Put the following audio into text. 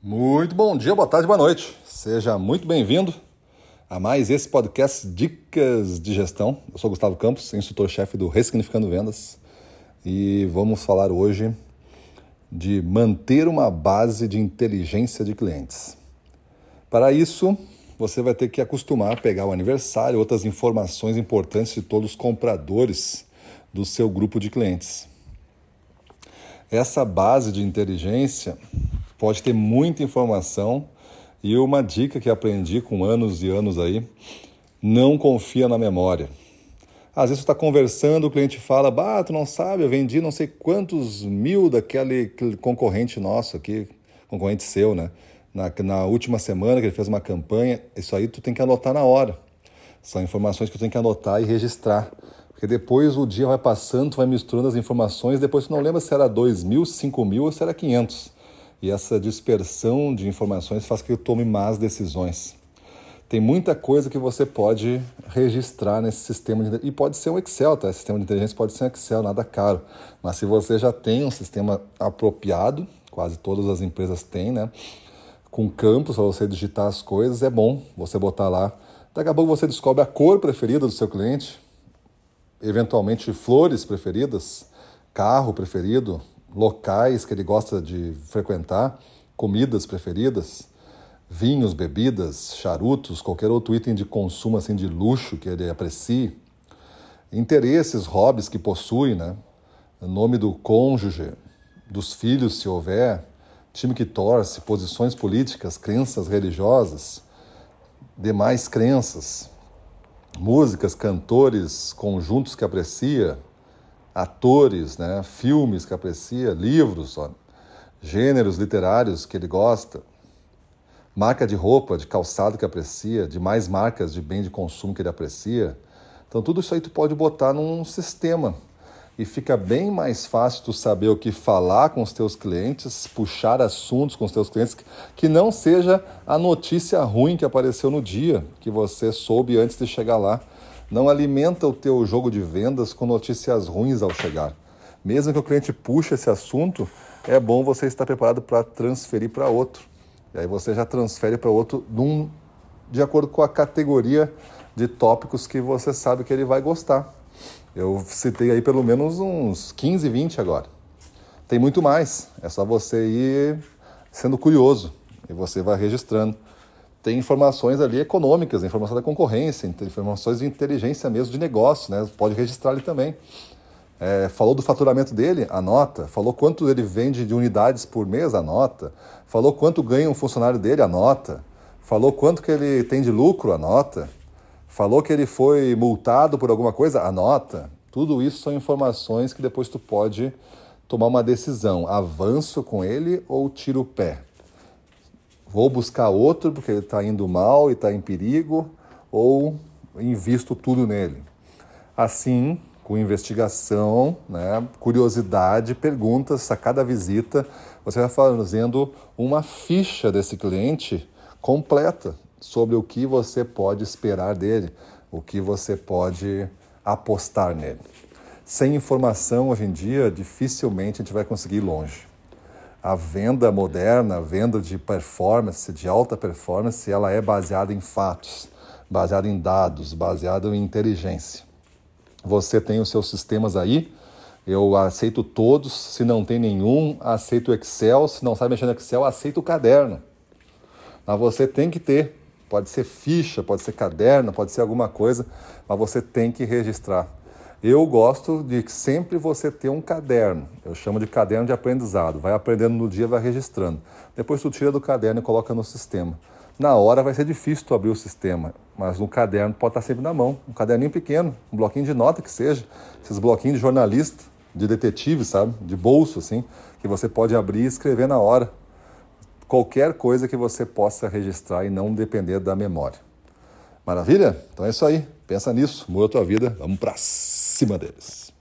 Muito bom dia, boa tarde, boa noite. Seja muito bem-vindo a mais esse podcast Dicas de Gestão. Eu sou Gustavo Campos, instrutor-chefe do Ressignificando Vendas e vamos falar hoje de manter uma base de inteligência de clientes. Para isso, você vai ter que acostumar a pegar o aniversário, outras informações importantes de todos os compradores do seu grupo de clientes. Essa base de inteligência pode ter muita informação e uma dica que aprendi com anos e anos aí, não confia na memória. Às vezes você está conversando, o cliente fala, bah, tu não sabe, eu vendi não sei quantos mil daquele concorrente nosso aqui, concorrente seu, né? Na, na última semana que ele fez uma campanha, isso aí tu tem que anotar na hora. São informações que tu tem que anotar e registrar. Porque depois o dia vai passando, tu vai misturando as informações, depois tu não lembra se era 2 mil, 5 mil ou se era 500. E essa dispersão de informações faz que eu tome más decisões. Tem muita coisa que você pode registrar nesse sistema de, e pode ser um Excel, tá? Esse sistema de inteligência pode ser um Excel, nada caro. Mas se você já tem um sistema apropriado, quase todas as empresas têm, né? Com campos para você digitar as coisas, é bom você botar lá. Daqui a pouco você descobre a cor preferida do seu cliente, eventualmente flores preferidas, carro preferido, locais que ele gosta de frequentar, comidas preferidas, vinhos, bebidas, charutos, qualquer outro item de consumo assim de luxo que ele aprecie, interesses, hobbies que possui, né? nome do cônjuge, dos filhos, se houver, time que torce, posições políticas, crenças religiosas, demais crenças, músicas, cantores, conjuntos que aprecia, atores, né, filmes que aprecia, livros, ó, gêneros literários que ele gosta, marca de roupa, de calçado que aprecia, de mais marcas de bem de consumo que ele aprecia. Então tudo isso aí tu pode botar num sistema e fica bem mais fácil tu saber o que falar com os teus clientes, puxar assuntos com os teus clientes que não seja a notícia ruim que apareceu no dia que você soube antes de chegar lá. Não alimenta o teu jogo de vendas com notícias ruins ao chegar. Mesmo que o cliente puxe esse assunto, é bom você estar preparado para transferir para outro. E aí você já transfere para outro num, de acordo com a categoria de tópicos que você sabe que ele vai gostar. Eu citei aí pelo menos uns 15, 20 agora. Tem muito mais. É só você ir sendo curioso e você vai registrando tem informações ali econômicas, informação da concorrência, informações de inteligência mesmo de negócio, né? Pode registrar ali também. É, falou do faturamento dele, anota. Falou quanto ele vende de unidades por mês, anota. Falou quanto ganha um funcionário dele, anota. Falou quanto que ele tem de lucro, anota. Falou que ele foi multado por alguma coisa, anota. Tudo isso são informações que depois tu pode tomar uma decisão. Avanço com ele ou tiro o pé? Vou buscar outro porque ele está indo mal e está em perigo, ou invisto tudo nele. Assim, com investigação, né, curiosidade, perguntas a cada visita, você vai fazendo uma ficha desse cliente completa sobre o que você pode esperar dele, o que você pode apostar nele. Sem informação, hoje em dia, dificilmente a gente vai conseguir ir longe a venda moderna, a venda de performance, de alta performance, ela é baseada em fatos, baseada em dados, baseada em inteligência. Você tem os seus sistemas aí, eu aceito todos, se não tem nenhum, aceito o Excel, se não sabe mexer no Excel, aceito o caderno. Mas você tem que ter, pode ser ficha, pode ser caderno, pode ser alguma coisa, mas você tem que registrar. Eu gosto de sempre você ter um caderno. Eu chamo de caderno de aprendizado. Vai aprendendo no dia, vai registrando. Depois tu tira do caderno e coloca no sistema. Na hora vai ser difícil tu abrir o sistema, mas no caderno pode estar sempre na mão. Um caderninho pequeno, um bloquinho de nota que seja. Esses bloquinhos de jornalista, de detetive, sabe? De bolso, assim, que você pode abrir e escrever na hora. Qualquer coisa que você possa registrar e não depender da memória. Maravilha? Então é isso aí. Pensa nisso, muda a tua vida. Vamos para cima deles.